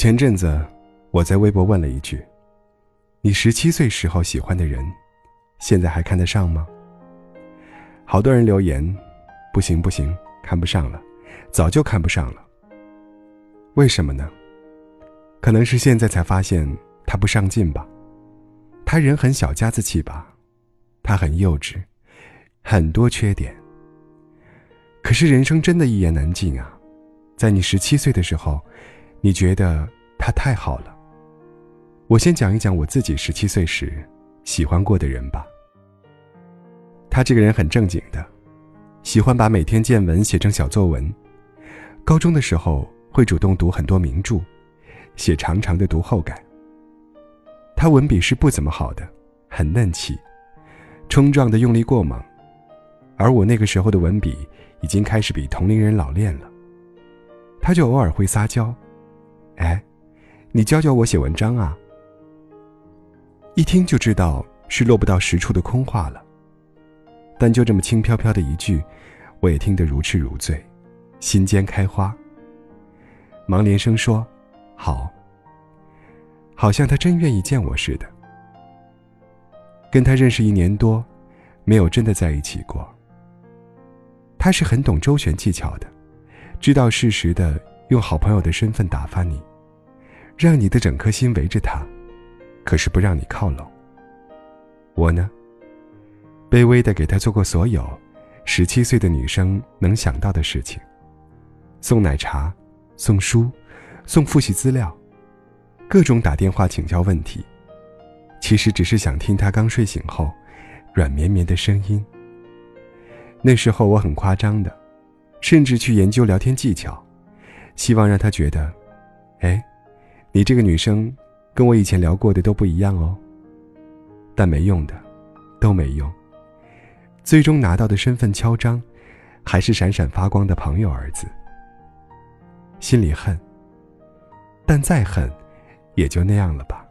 前阵子，我在微博问了一句：“你十七岁时候喜欢的人，现在还看得上吗？”好多人留言：“不行不行，看不上了，早就看不上了。”为什么呢？可能是现在才发现他不上进吧，他人很小家子气吧，他很幼稚，很多缺点。可是人生真的一言难尽啊，在你十七岁的时候，你觉得他太好了。我先讲一讲我自己十七岁时喜欢过的人吧。他这个人很正经的，喜欢把每天见闻写成小作文。高中的时候会主动读很多名著，写长长的读后感。他文笔是不怎么好的，很嫩气，冲撞的用力过猛，而我那个时候的文笔。已经开始比同龄人老练了，他就偶尔会撒娇，哎，你教教我写文章啊。一听就知道是落不到实处的空话了，但就这么轻飘飘的一句，我也听得如痴如醉，心间开花。忙连声说：“好。”好像他真愿意见我似的。跟他认识一年多，没有真的在一起过。他是很懂周旋技巧的，知道适时的用好朋友的身份打发你，让你的整颗心围着他，可是不让你靠拢。我呢，卑微的给他做过所有十七岁的女生能想到的事情：送奶茶、送书、送复习资料，各种打电话请教问题，其实只是想听他刚睡醒后软绵绵的声音。那时候我很夸张的，甚至去研究聊天技巧，希望让他觉得，哎，你这个女生跟我以前聊过的都不一样哦。但没用的，都没用。最终拿到的身份敲章，还是闪闪发光的朋友儿子。心里恨，但再恨，也就那样了吧。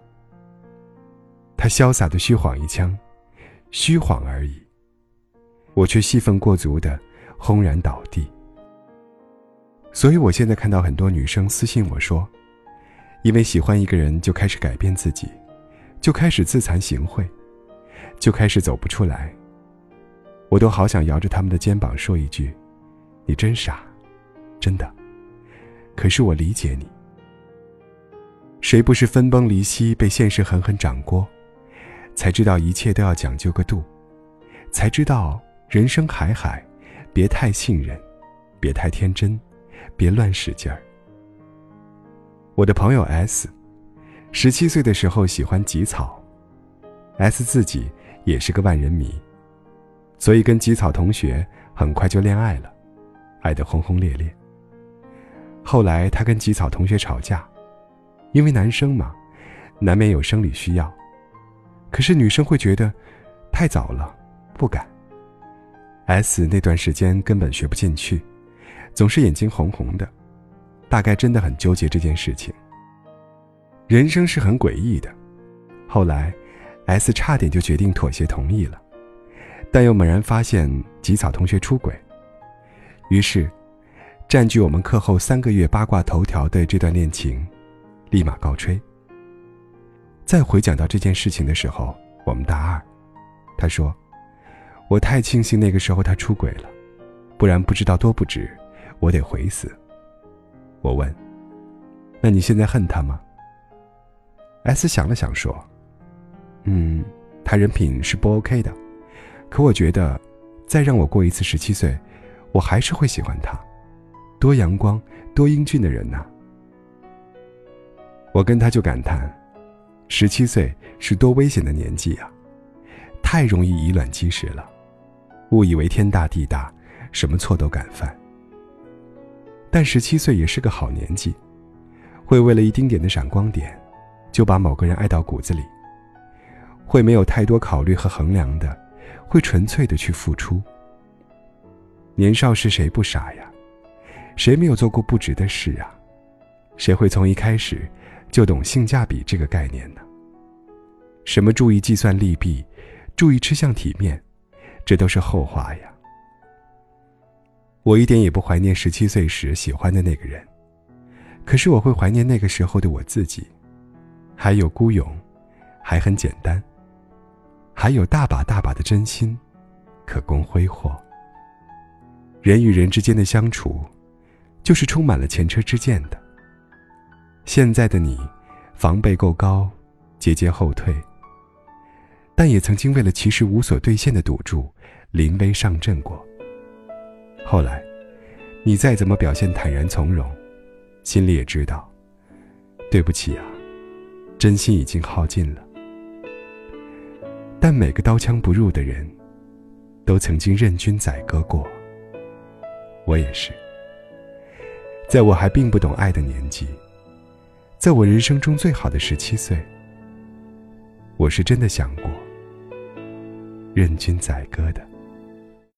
他潇洒的虚晃一枪，虚晃而已。我却戏份过足的轰然倒地，所以我现在看到很多女生私信我说，因为喜欢一个人就开始改变自己，就开始自惭形秽，就开始走不出来。我都好想摇着他们的肩膀说一句：“你真傻，真的。”可是我理解你，谁不是分崩离析，被现实狠狠掌掴，才知道一切都要讲究个度，才知道。人生海海，别太信任，别太天真，别乱使劲儿。我的朋友 S，十七岁的时候喜欢吉草，S 自己也是个万人迷，所以跟吉草同学很快就恋爱了，爱得轰轰烈烈。后来他跟吉草同学吵架，因为男生嘛，难免有生理需要，可是女生会觉得太早了，不敢。S 那段时间根本学不进去，总是眼睛红红的，大概真的很纠结这件事情。人生是很诡异的。后来，S 差点就决定妥协同意了，但又猛然发现吉草同学出轨，于是，占据我们课后三个月八卦头条的这段恋情，立马告吹。再回讲到这件事情的时候，我们大二，他说。我太庆幸那个时候他出轨了，不然不知道多不值，我得悔死。我问：“那你现在恨他吗？”S 想了想说：“嗯，他人品是不 OK 的，可我觉得，再让我过一次十七岁，我还是会喜欢他，多阳光、多英俊的人呐。”我跟他就感叹：“十七岁是多危险的年纪啊，太容易以卵击石了。”误以为天大地大，什么错都敢犯。但十七岁也是个好年纪，会为了一丁点的闪光点，就把某个人爱到骨子里。会没有太多考虑和衡量的，会纯粹的去付出。年少时谁不傻呀？谁没有做过不值的事啊？谁会从一开始就懂性价比这个概念呢？什么注意计算利弊，注意吃相体面？这都是后话呀。我一点也不怀念十七岁时喜欢的那个人，可是我会怀念那个时候的我自己，还有孤勇，还很简单，还有大把大把的真心，可供挥霍。人与人之间的相处，就是充满了前车之鉴的。现在的你，防备够高，节节后退。但也曾经为了其实无所兑现的赌注，临危上阵过。后来，你再怎么表现坦然从容，心里也知道，对不起啊，真心已经耗尽了。但每个刀枪不入的人，都曾经任君宰割过。我也是，在我还并不懂爱的年纪，在我人生中最好的十七岁，我是真的想过。任君宰割的。